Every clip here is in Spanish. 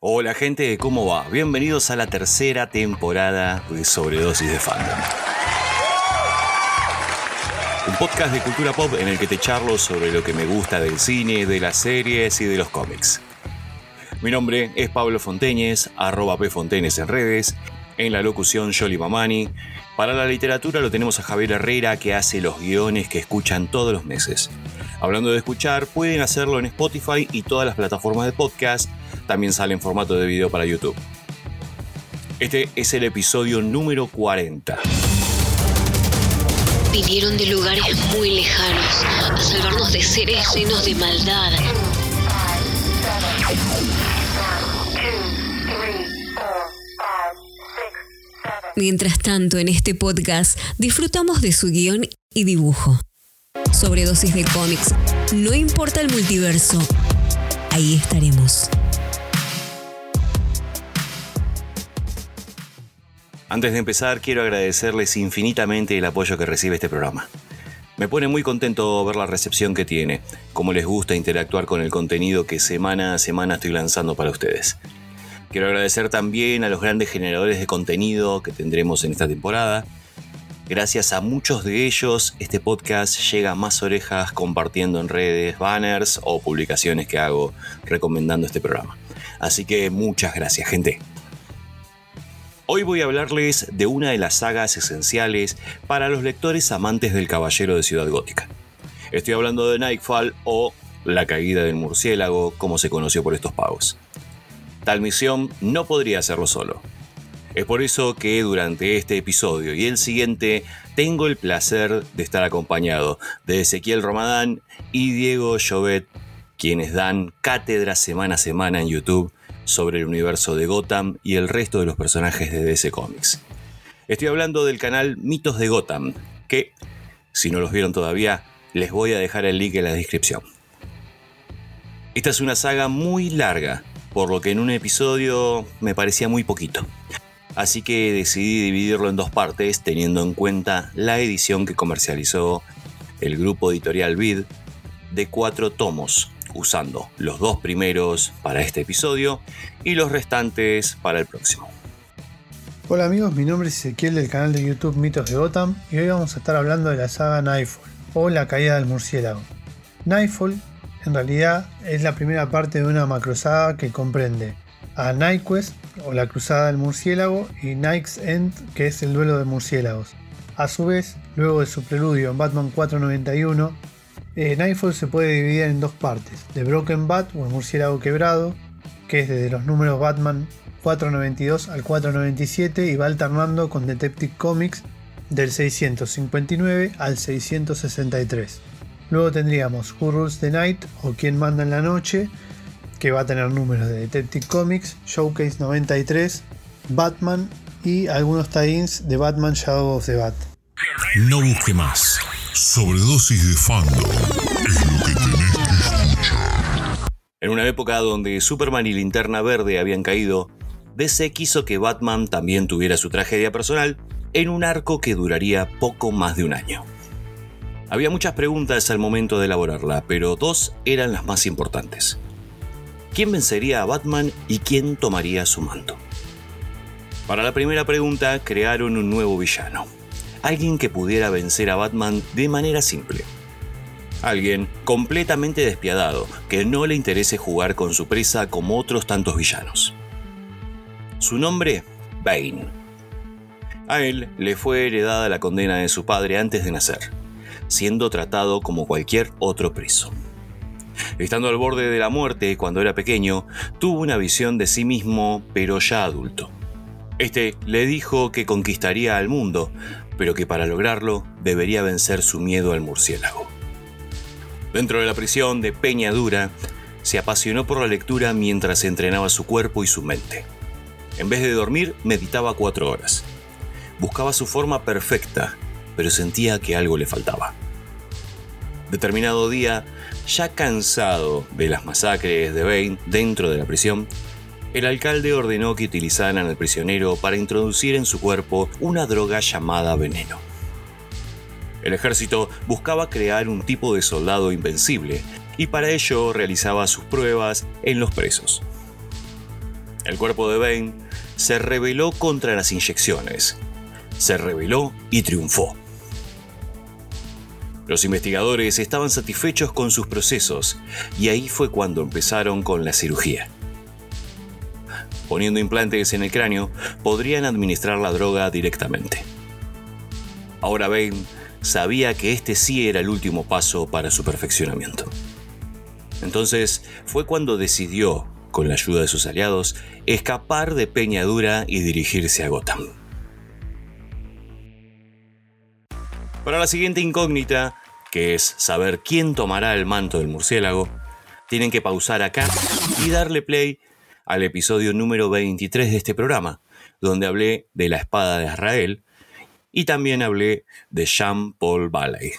Hola gente, ¿cómo va? Bienvenidos a la tercera temporada de Sobredosis de Fandom. Un podcast de cultura pop en el que te charlo sobre lo que me gusta del cine, de las series y de los cómics. Mi nombre es Pablo Fonteñez, arroba pfontenes en redes, en la locución Jolly Mamani. Para la literatura lo tenemos a Javier Herrera que hace los guiones que escuchan todos los meses. Hablando de escuchar, pueden hacerlo en Spotify y todas las plataformas de podcast también sale en formato de video para YouTube. Este es el episodio número 40. Vinieron de lugares muy lejanos a salvarnos de seres llenos de maldad. Mientras tanto, en este podcast disfrutamos de su guion y dibujo. Sobredosis de cómics. No importa el multiverso. Ahí estaremos. Antes de empezar, quiero agradecerles infinitamente el apoyo que recibe este programa. Me pone muy contento ver la recepción que tiene, cómo les gusta interactuar con el contenido que semana a semana estoy lanzando para ustedes. Quiero agradecer también a los grandes generadores de contenido que tendremos en esta temporada. Gracias a muchos de ellos, este podcast llega a más orejas compartiendo en redes, banners o publicaciones que hago recomendando este programa. Así que muchas gracias, gente. Hoy voy a hablarles de una de las sagas esenciales para los lectores amantes del Caballero de Ciudad Gótica. Estoy hablando de Nightfall o La caída del murciélago, como se conoció por estos pagos. Tal misión no podría hacerlo solo. Es por eso que durante este episodio y el siguiente tengo el placer de estar acompañado de Ezequiel Romadán y Diego Jovet, quienes dan cátedra semana a semana en YouTube sobre el universo de Gotham y el resto de los personajes de DC Comics. Estoy hablando del canal Mitos de Gotham, que, si no los vieron todavía, les voy a dejar el link en la descripción. Esta es una saga muy larga, por lo que en un episodio me parecía muy poquito. Así que decidí dividirlo en dos partes teniendo en cuenta la edición que comercializó el grupo editorial Vid de cuatro tomos, usando los dos primeros para este episodio y los restantes para el próximo. Hola amigos, mi nombre es Ezequiel del canal de YouTube Mitos de Gotham y hoy vamos a estar hablando de la saga Nightfall o la caída del murciélago. Nightfall en realidad es la primera parte de una macrosaga que comprende a Nightquest o la cruzada del murciélago y Night's End que es el duelo de murciélagos. A su vez, luego de su preludio en Batman 491, eh, Nightfall se puede dividir en dos partes: The Broken Bat o el murciélago quebrado, que es desde los números Batman 492 al 497 y va alternando con Detective Comics del 659 al 663. Luego tendríamos Who Rules the Night o Quién manda en la noche, que va a tener números de Detective Comics, Showcase 93, Batman y algunos tie-ins de Batman Shadow of the Bat. No busque más. Sobredosis de fandom. En una época donde Superman y Linterna Verde habían caído, DC quiso que Batman también tuviera su tragedia personal en un arco que duraría poco más de un año. Había muchas preguntas al momento de elaborarla, pero dos eran las más importantes. ¿Quién vencería a Batman y quién tomaría su manto? Para la primera pregunta crearon un nuevo villano, alguien que pudiera vencer a Batman de manera simple. Alguien completamente despiadado, que no le interese jugar con su presa como otros tantos villanos. Su nombre, Bane. A él le fue heredada la condena de su padre antes de nacer, siendo tratado como cualquier otro preso. Estando al borde de la muerte cuando era pequeño, tuvo una visión de sí mismo, pero ya adulto. Este le dijo que conquistaría al mundo, pero que para lograrlo debería vencer su miedo al murciélago. Dentro de la prisión de Peña Dura, se apasionó por la lectura mientras entrenaba su cuerpo y su mente. En vez de dormir, meditaba cuatro horas. Buscaba su forma perfecta, pero sentía que algo le faltaba. Determinado día, ya cansado de las masacres de Bane dentro de la prisión, el alcalde ordenó que utilizaran al prisionero para introducir en su cuerpo una droga llamada veneno. El ejército buscaba crear un tipo de soldado invencible y para ello realizaba sus pruebas en los presos. El cuerpo de Bane se rebeló contra las inyecciones. Se rebeló y triunfó. Los investigadores estaban satisfechos con sus procesos y ahí fue cuando empezaron con la cirugía. Poniendo implantes en el cráneo, podrían administrar la droga directamente. Ahora Bane sabía que este sí era el último paso para su perfeccionamiento. Entonces fue cuando decidió, con la ayuda de sus aliados, escapar de Peñadura y dirigirse a Gotham. Para la siguiente incógnita, que es saber quién tomará el manto del murciélago, tienen que pausar acá y darle play al episodio número 23 de este programa, donde hablé de la espada de Israel y también hablé de Jean-Paul Valley.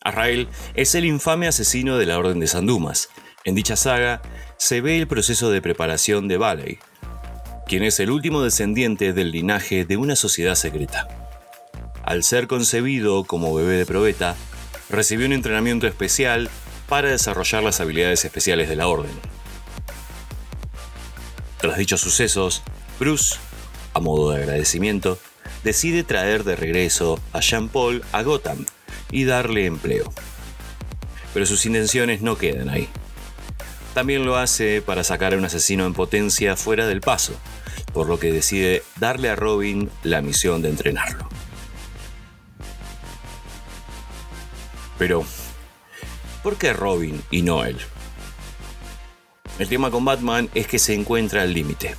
Azrael es el infame asesino de la Orden de San Dumas. En dicha saga se ve el proceso de preparación de Valley, quien es el último descendiente del linaje de una sociedad secreta. Al ser concebido como bebé de probeta, recibió un entrenamiento especial para desarrollar las habilidades especiales de la Orden. Tras dichos sucesos, Bruce, a modo de agradecimiento, decide traer de regreso a Jean Paul a Gotham y darle empleo. Pero sus intenciones no quedan ahí. También lo hace para sacar a un asesino en potencia fuera del paso, por lo que decide darle a Robin la misión de entrenarlo. Pero, ¿por qué Robin y no él? El tema con Batman es que se encuentra al límite.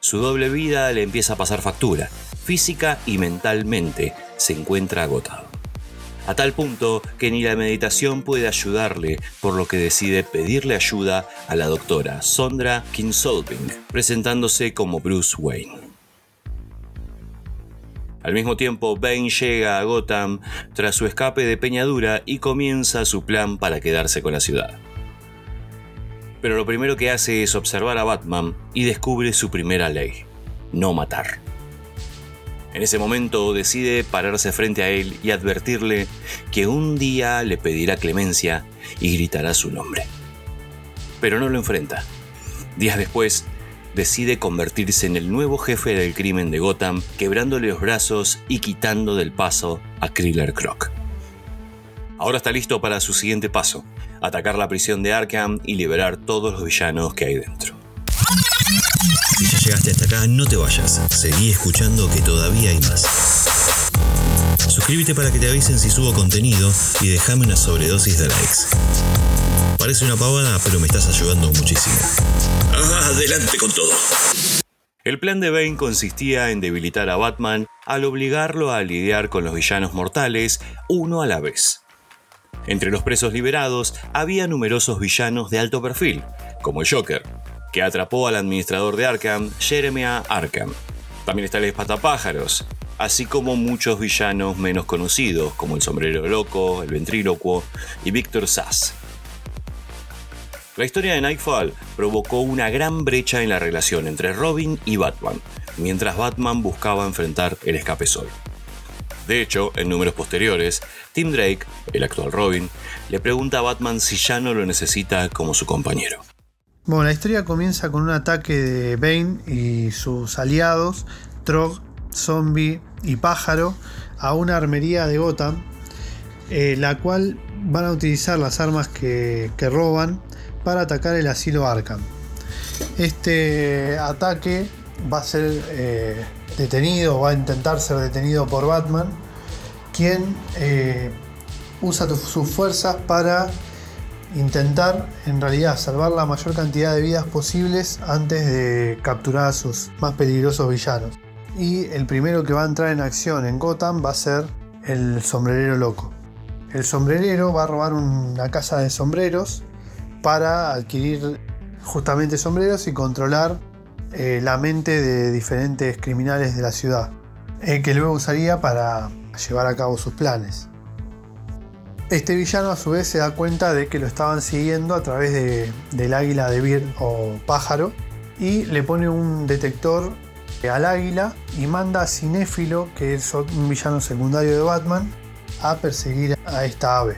Su doble vida le empieza a pasar factura, física y mentalmente se encuentra agotado. A tal punto que ni la meditación puede ayudarle, por lo que decide pedirle ayuda a la doctora Sondra Kinsolving, presentándose como Bruce Wayne. Al mismo tiempo, Bane llega a Gotham tras su escape de Peñadura y comienza su plan para quedarse con la ciudad. Pero lo primero que hace es observar a Batman y descubre su primera ley, no matar. En ese momento decide pararse frente a él y advertirle que un día le pedirá clemencia y gritará su nombre. Pero no lo enfrenta. Días después, decide convertirse en el nuevo jefe del crimen de Gotham, quebrándole los brazos y quitando del paso a Kriller Croc. Ahora está listo para su siguiente paso, atacar la prisión de Arkham y liberar todos los villanos que hay dentro. Si ya llegaste hasta acá, no te vayas. Seguí escuchando que todavía hay más. Suscríbete para que te avisen si subo contenido y déjame una sobredosis de likes. Parece una pavada, pero me estás ayudando muchísimo. Adelante con todo. El plan de Bane consistía en debilitar a Batman al obligarlo a lidiar con los villanos mortales uno a la vez. Entre los presos liberados había numerosos villanos de alto perfil, como el Joker, que atrapó al administrador de Arkham, Jeremiah Arkham. También está el espatapájaros, así como muchos villanos menos conocidos, como el sombrero loco, el ventrílocuo y Victor Sass. La historia de Nightfall provocó una gran brecha en la relación entre Robin y Batman, mientras Batman buscaba enfrentar el escape sol. De hecho, en números posteriores, Tim Drake, el actual Robin, le pregunta a Batman si ya no lo necesita como su compañero. Bueno, la historia comienza con un ataque de Bane y sus aliados, Trog, Zombie y Pájaro, a una armería de Gotham, eh, la cual van a utilizar las armas que, roban para atacar el asilo Arkham. Este ataque va a ser eh, detenido, va a intentar ser detenido por Batman, quien eh, usa sus fuerzas para intentar en realidad salvar la mayor cantidad de vidas posibles antes de capturar a sus más peligrosos villanos. Y el primero que va a entrar en acción en Gotham va a ser el sombrerero loco. El sombrerero va a robar una casa de sombreros para adquirir justamente sombreros y controlar eh, la mente de diferentes criminales de la ciudad, eh, que luego usaría para llevar a cabo sus planes. Este villano a su vez se da cuenta de que lo estaban siguiendo a través del águila de Vir o pájaro y le pone un detector al águila y manda a Cinéfilo, que es un villano secundario de Batman, a perseguir a esta ave.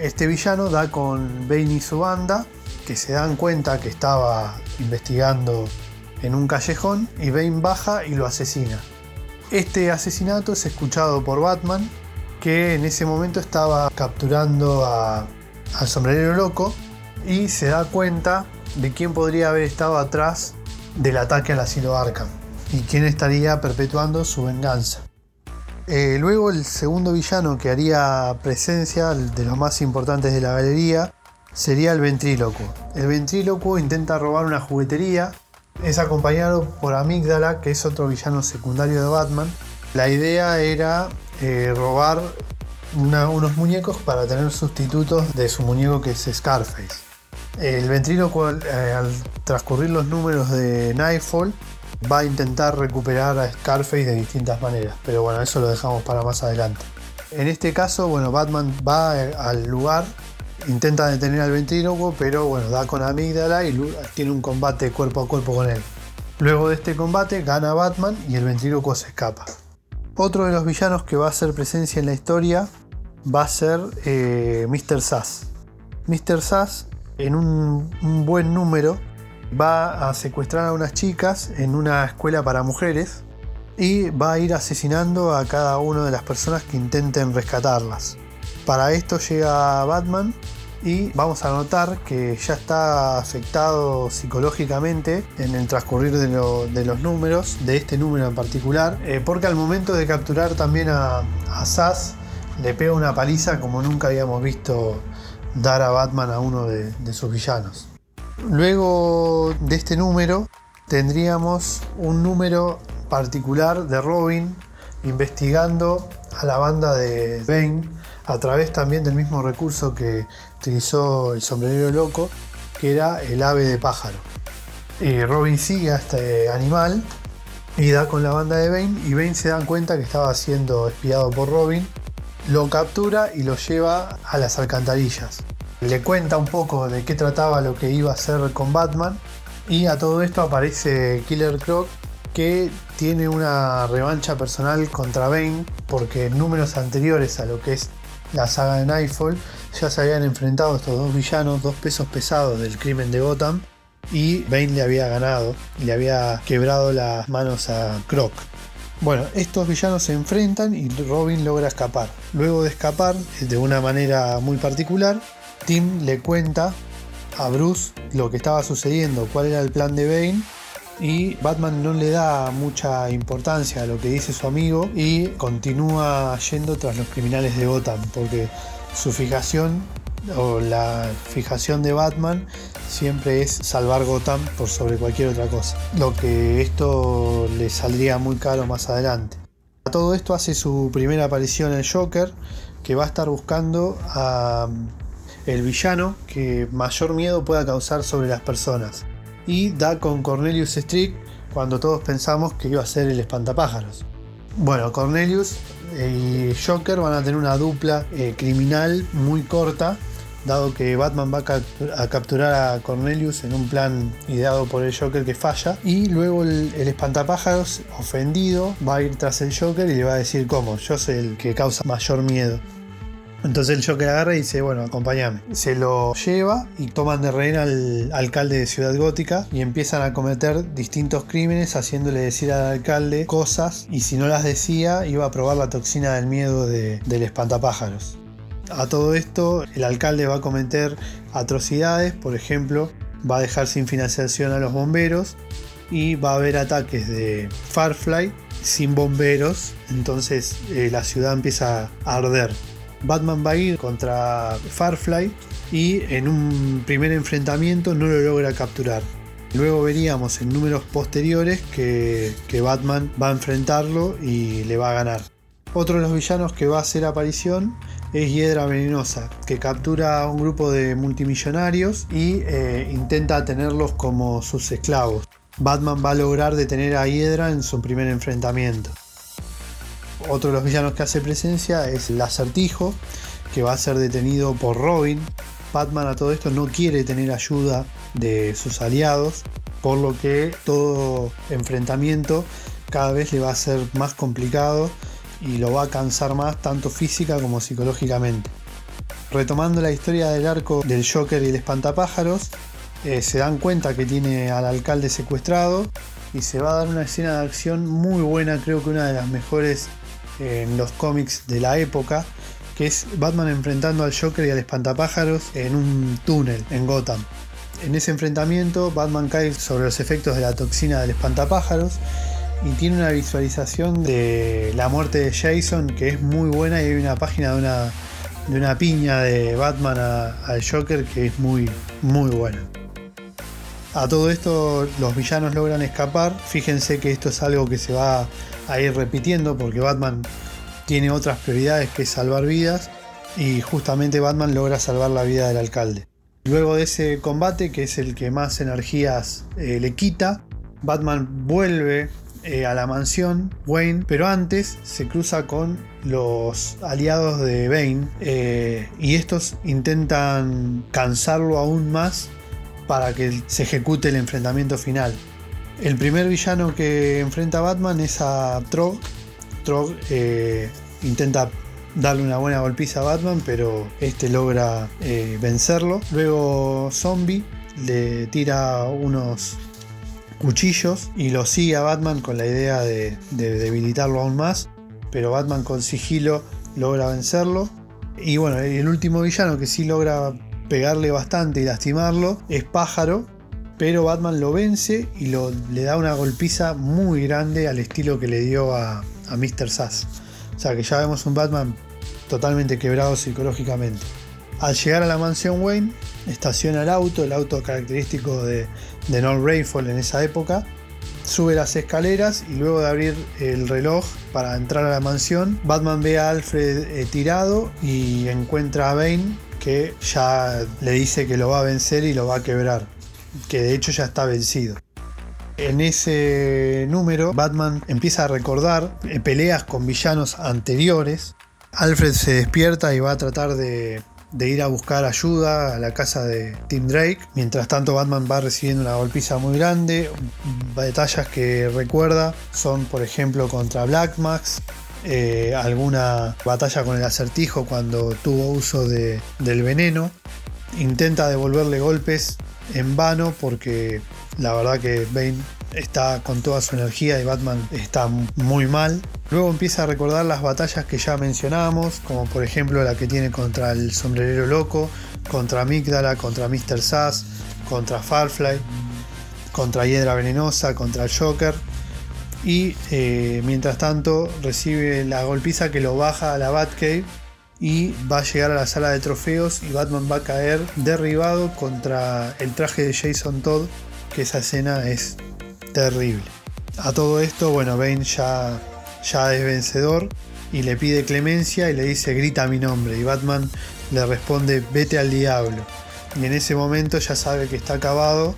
Este villano da con Bane y su banda que se dan cuenta que estaba investigando en un callejón y Bane baja y lo asesina. Este asesinato es escuchado por Batman, que en ese momento estaba capturando al sombrerero loco y se da cuenta de quién podría haber estado atrás del ataque al asilo Arkham y quién estaría perpetuando su venganza. Eh, luego el segundo villano que haría presencia de los más importantes de la galería sería el ventrílocuo. El ventrílocuo intenta robar una juguetería, es acompañado por Amígdala, que es otro villano secundario de Batman. La idea era eh, robar unos muñecos para tener sustitutos de su muñeco que es Scarface. El ventrílocuo, eh, al transcurrir los números de Nightfall, va a intentar recuperar a Scarface de distintas maneras, pero bueno, eso lo dejamos para más adelante. En este caso, bueno, Batman va al lugar, intenta detener al ventrílocuo, pero bueno, da con amígdala y tiene un combate cuerpo a cuerpo con él. Luego de este combate gana Batman y el ventrílocuo se escapa. Otro de los villanos que va a hacer presencia en la historia va a ser eh, Mr. Sass. Mr. Sass, en un buen número, va a secuestrar a unas chicas en una escuela para mujeres y va a ir asesinando a cada una de las personas que intenten rescatarlas. Para esto llega Batman y vamos a notar que ya está afectado psicológicamente en el transcurrir de, los números, de este número en particular, eh, porque al momento de capturar también a, a Sass le pega una paliza como nunca habíamos visto dar a Batman a uno de sus villanos. Luego de este número tendríamos un número particular de Robin investigando a la banda de Bane a través también del mismo recurso que utilizó el sombrerero loco, que era el ave de pájaro. Y Robin sigue a este animal y da con la banda de Bane y Bane se da cuenta que estaba siendo espiado por Robin, lo captura y lo lleva a las alcantarillas le cuenta un poco de qué trataba lo que iba a hacer con Batman y a todo esto aparece Killer Croc que tiene una revancha personal contra Bane porque en números anteriores a lo que es la saga de Nightfall ya se habían enfrentado estos dos villanos, dos pesos pesados del crimen de Gotham y Bane le había ganado, le había quebrado las manos a Croc. Bueno, estos villanos se enfrentan y Robin logra escapar. Luego de escapar, de una manera muy particular, Tim le cuenta a Bruce lo que estaba sucediendo, cuál era el plan de Bane y Batman no le da mucha importancia a lo que dice su amigo y continúa yendo tras los criminales de Gotham porque su fijación o la fijación de Batman siempre es salvar Gotham por sobre cualquier otra cosa, lo que esto le saldría muy caro más adelante. A todo esto hace su primera aparición el Joker que va a estar buscando a el villano que mayor miedo pueda causar sobre las personas. Y da con Cornelius Street cuando todos pensamos que iba a ser el espantapájaros. Bueno, Cornelius y Joker van a tener una dupla eh, criminal muy corta, dado que Batman va a, capturar a Cornelius en un plan ideado por el Joker que falla, y luego el, el, espantapájaros ofendido va a ir tras el Joker y le va a decir cómo, yo soy el que causa mayor miedo. Entonces el Joker agarra y dice, bueno, acompáñame. Se lo lleva y toman de rehén al alcalde de Ciudad Gótica y empiezan a cometer distintos crímenes haciéndole decir al alcalde cosas y si no las decía iba a probar la toxina del miedo del espantapájaros. A todo esto el alcalde va a cometer atrocidades, por ejemplo, va a dejar sin financiación a los bomberos y va a haber ataques de Farfly sin bomberos, entonces eh, la ciudad empieza a arder. Batman va a ir contra Farfly y en un primer enfrentamiento no lo logra capturar. Luego veríamos en números posteriores que, Batman va a enfrentarlo y le va a ganar. Otro de los villanos que va a hacer aparición es Hiedra Venenosa, que captura a un grupo de multimillonarios y eh, intenta tenerlos como sus esclavos. Batman va a lograr detener a Hiedra en su primer enfrentamiento. Otro de los villanos que hace presencia es el acertijo, que va a ser detenido por Robin. Batman a todo esto no quiere tener ayuda de sus aliados, por lo que todo enfrentamiento cada vez le va a ser más complicado y lo va a cansar más tanto física como psicológicamente. Retomando la historia del arco del Joker y el espantapájaros, eh, se dan cuenta que tiene al alcalde secuestrado y se va a dar una escena de acción muy buena, creo que una de las mejores en los cómics de la época, que es Batman enfrentando al Joker y al espantapájaros en un túnel en Gotham. En ese enfrentamiento, Batman cae sobre los efectos de la toxina del espantapájaros y tiene una visualización de la muerte de Jason que es muy buena y hay una página de una, de una piña de Batman al Joker que es muy, muy buena. A todo esto los villanos logran escapar. Fíjense que esto es algo que se va a ir repitiendo porque Batman tiene otras prioridades que salvar vidas y justamente Batman logra salvar la vida del alcalde. Luego de ese combate, que es el que más energías eh, le quita, Batman vuelve eh, a la mansión Wayne, pero antes se cruza con los aliados de Bane eh, y estos intentan cansarlo aún más para que se ejecute el enfrentamiento final. El primer villano que enfrenta Batman es a Trog. Trog intenta darle una buena golpiza a Batman, pero este logra eh, vencerlo. Luego Zombie le tira unos cuchillos y lo sigue a Batman con la idea de, debilitarlo aún más, pero Batman con sigilo logra vencerlo. Y bueno, el último villano que sí logra pegarle bastante y lastimarlo es Pájaro, pero Batman lo vence y le da una golpiza muy grande al estilo que le dio a, a Mr. Sass. O sea que ya vemos un Batman totalmente quebrado psicológicamente. Al llegar a la mansión Wayne, estaciona el auto, el auto característico de, de North Rainfall en esa época, sube las escaleras y luego de abrir el reloj para entrar a la mansión, Batman ve a Alfred eh, tirado y encuentra a Bane que ya le dice que lo va a vencer y lo va a quebrar, que de hecho ya está vencido. En ese número, Batman empieza a recordar eh, peleas con villanos anteriores. Alfred se despierta y va a tratar de, ir a buscar ayuda a la casa de Tim Drake. Mientras tanto, Batman va recibiendo una golpiza muy grande. Batallas que recuerda son, por ejemplo, contra Black Max, eh, alguna batalla con el acertijo cuando tuvo uso del veneno. Intenta devolverle golpes en vano porque la verdad que Bane está con toda su energía y Batman está muy mal. Luego empieza a recordar las batallas que ya mencionamos, como por ejemplo la que tiene contra el sombrerero loco, contra Migdala, contra Mr. Sass, contra Farfly, contra Hiedra Venenosa, contra Joker. Y eh, mientras tanto recibe la golpiza que lo baja a la Batcave y va a llegar a la sala de trofeos y Batman va a caer derribado contra el traje de Jason Todd, que esa escena es terrible. A todo esto, bueno, Bane ya, ya es vencedor y le pide clemencia y le dice grita mi nombre y Batman le responde vete al diablo. Y en ese momento ya sabe que está acabado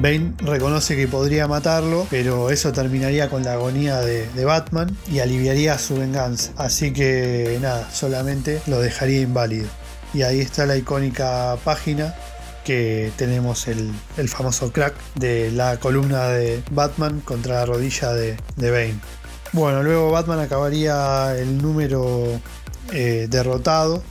Bane reconoce que podría matarlo, pero eso terminaría con la agonía de, Batman y aliviaría su venganza. Así que nada, solamente lo dejaría inválido. Y ahí está la icónica página que tenemos el, famoso crack de la columna de Batman contra la rodilla de, Bane. Bueno, luego Batman acabaría el número eh, derrotado,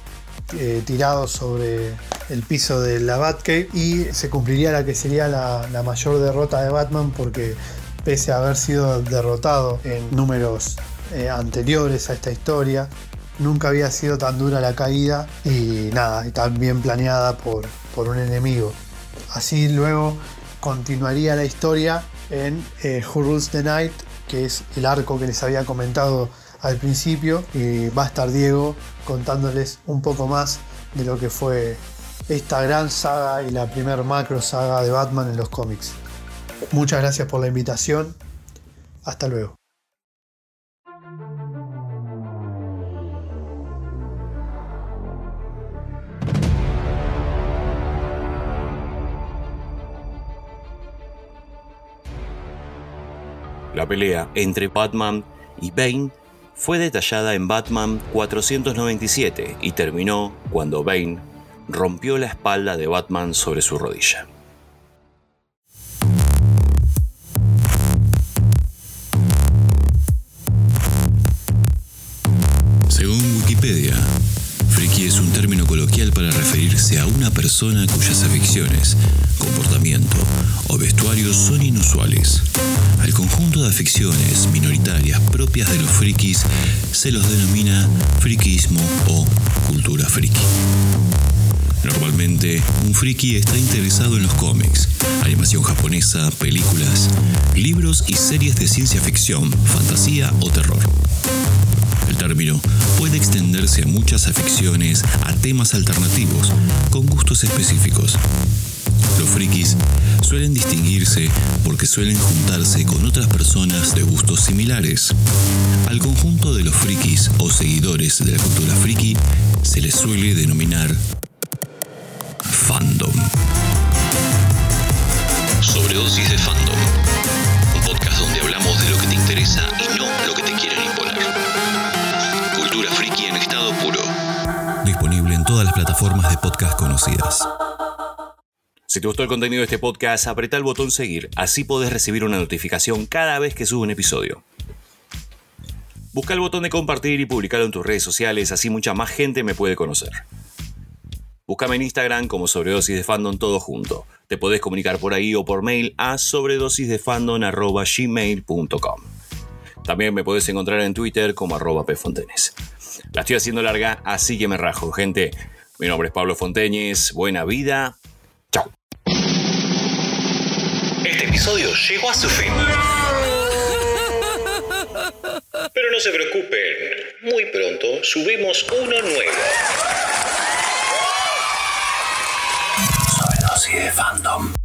eh, tirado sobre el piso de la Batcave y se cumpliría la que sería la, mayor derrota de Batman porque pese a haber sido derrotado en números eh, anteriores a esta historia, nunca había sido tan dura la caída y nada, y tan bien planeada por, por un enemigo. Así luego continuaría la historia en eh, Who Rules the Night, que es el arco que les había comentado al principio, y va a estar Diego contándoles un poco más de lo que fue esta gran saga y la primer macro saga de Batman en los cómics. Muchas gracias por la invitación. Hasta luego. La pelea entre Batman y Bane fue detallada en Batman 497 y terminó cuando Bane rompió la espalda de Batman sobre su rodilla. Según Wikipedia, friki es un término coloquial para referirse a una persona cuyas aficiones, comportamiento o vestuario son inusuales. Al conjunto de aficiones minoritarias propias de los frikis se los denomina friquismo o cultura friki. Normalmente, un friki está interesado en los cómics, animación japonesa, películas, libros y series de ciencia ficción, fantasía o terror. El término puede extenderse a muchas aficiones, a temas alternativos, con gustos específicos. Los frikis suelen distinguirse porque suelen juntarse con otras personas de gustos similares. Al conjunto de los frikis o seguidores de la cultura friki se les suele denominar fandom. Sobredosis de fandom. Un podcast donde hablamos de lo que te interesa y no lo que te quieren imponer. Cultura friki en estado puro. Disponible en todas las plataformas de podcast conocidas. Si te gustó el contenido de este podcast, apretá el botón seguir, así podés recibir una notificación cada vez que subo un episodio. Busca el botón de compartir y publicarlo en tus redes sociales, así mucha más gente me puede conocer. Búscame en Instagram como Sobredosis de Fandom todo junto. Te podés comunicar por ahí o por mail a sobredosisdefandom.gmail.com También me podés encontrar en Twitter como arroba pfontenes. La estoy haciendo larga, así que me rajo, gente. Mi nombre es Pablo Fonteñez, buena vida. Chao. Este episodio llegó a su fin. Pero no se preocupen, muy pronto subimos uno nuevo. fandom.